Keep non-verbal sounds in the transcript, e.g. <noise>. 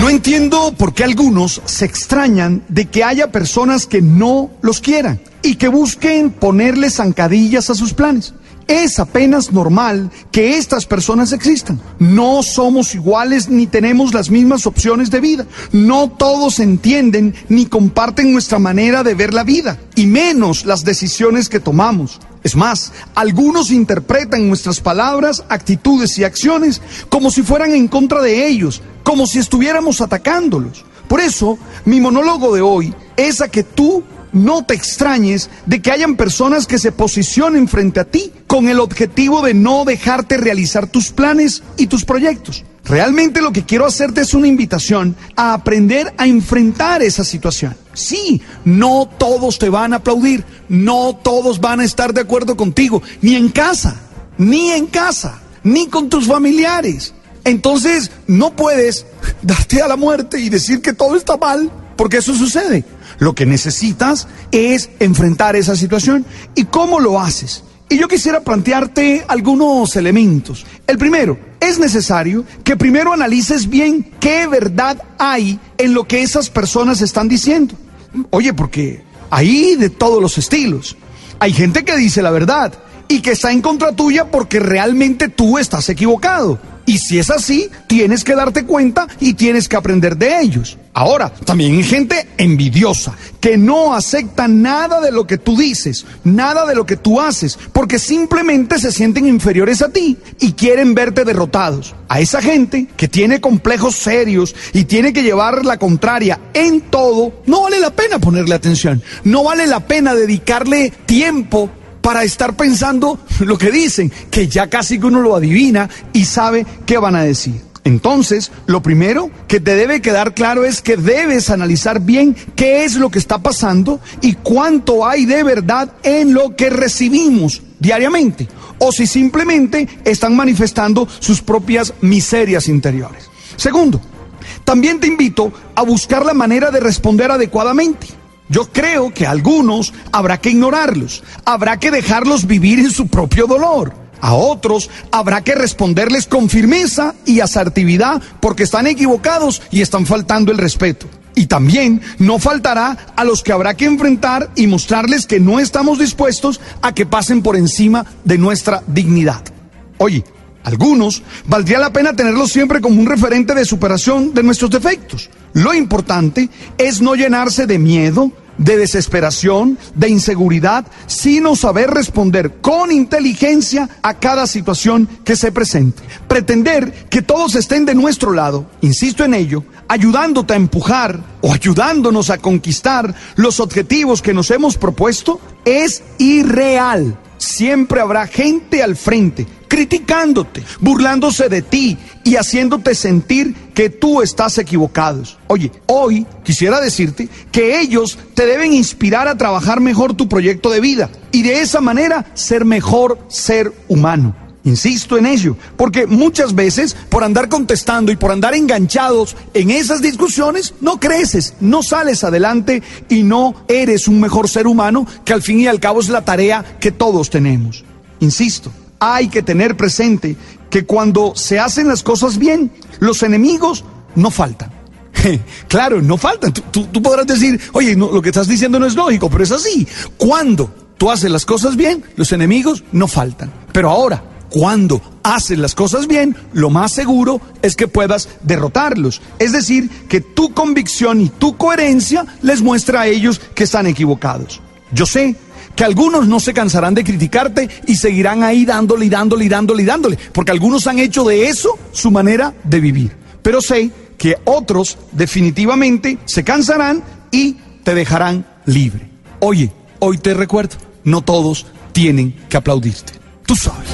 No entiendo por qué algunos se extrañan de que haya personas que no los quieran y que busquen ponerle zancadillas a sus planes. Es apenas normal que estas personas existan. No somos iguales ni tenemos las mismas opciones de vida. No todos entienden ni comparten nuestra manera de ver la vida, y menos las decisiones que tomamos. Es más, algunos interpretan nuestras palabras, actitudes y acciones como si fueran en contra de ellos, como si estuviéramos atacándolos. Por eso, mi monólogo de hoy es a que tú no te extrañes de que hayan personas que se posicionen frente a ti con el objetivo de no dejarte realizar tus planes y tus proyectos. Realmente lo que quiero hacerte es una invitación a aprender a enfrentar esa situación. Sí, no todos te van a aplaudir, no todos van a estar de acuerdo contigo, ni en casa, ni en casa, ni con tus familiares. Entonces, no puedes darte a la muerte y decir que todo está mal, porque eso sucede. Lo que necesitas es enfrentar esa situación. ¿Y cómo lo haces? Y yo quisiera plantearte algunos elementos. El primero, es necesario que primero analices bien qué verdad hay en lo que esas personas están diciendo. Oye, porque hay de todos los estilos. Hay gente que dice la verdad y que está en contra tuya porque realmente tú estás equivocado. Y si es así, tienes que darte cuenta y tienes que aprender de ellos. Ahora, también hay gente envidiosa, que no acepta nada de lo que tú dices, nada de lo que tú haces, porque simplemente se sienten inferiores a ti y quieren verte derrotados. A esa gente que tiene complejos serios y tiene que llevar la contraria en todo, no vale la pena ponerle atención, no vale la pena dedicarle tiempo para estar pensando lo que dicen, que ya casi que uno lo adivina y sabe qué van a decir. Entonces, lo primero que te debe quedar claro es que debes analizar bien qué es lo que está pasando y cuánto hay de verdad en lo que recibimos diariamente, o si simplemente están manifestando sus propias miserias interiores. Segundo, también te invito a buscar la manera de responder adecuadamente. Yo creo que algunos habrá que ignorarlos, habrá que dejarlos vivir en su propio dolor. A otros habrá que responderles con firmeza y asertividad porque están equivocados y están faltando el respeto. Y también no faltará a los que habrá que enfrentar y mostrarles que no estamos dispuestos a que pasen por encima de nuestra dignidad. Oye, algunos valdría la pena tenerlos siempre como un referente de superación de nuestros defectos. Lo importante es no llenarse de miedo, de desesperación, de inseguridad, sino saber responder con inteligencia a cada situación que se presente. Pretender que todos estén de nuestro lado, insisto en ello, ayudándote a empujar o ayudándonos a conquistar los objetivos que nos hemos propuesto, es irreal. Siempre habrá gente al frente criticándote, burlándose de ti y haciéndote sentir que tú estás equivocado. Oye, hoy quisiera decirte que ellos te deben inspirar a trabajar mejor tu proyecto de vida y de esa manera ser mejor ser humano. Insisto en ello, porque muchas veces por andar contestando y por andar enganchados en esas discusiones, no creces, no sales adelante y no eres un mejor ser humano, que al fin y al cabo es la tarea que todos tenemos. Insisto, hay que tener presente que cuando se hacen las cosas bien, los enemigos no faltan. <laughs> claro, no faltan. Tú, podrás decir, oye, lo que estás diciendo no es lógico, pero es así. Cuando tú haces las cosas bien, los enemigos no faltan. Pero ahora, cuando haces las cosas bien, lo más seguro es que puedas derrotarlos. Es decir, que tu convicción y tu coherencia les muestra a ellos que están equivocados. Yo sé que algunos no se cansarán de criticarte y seguirán ahí dándole y dándole y dándole y dándole, porque algunos han hecho de eso su manera de vivir. Pero sé que otros definitivamente se cansarán y te dejarán libre. Oye, hoy te recuerdo, no todos tienen que aplaudirte. Tú sabes.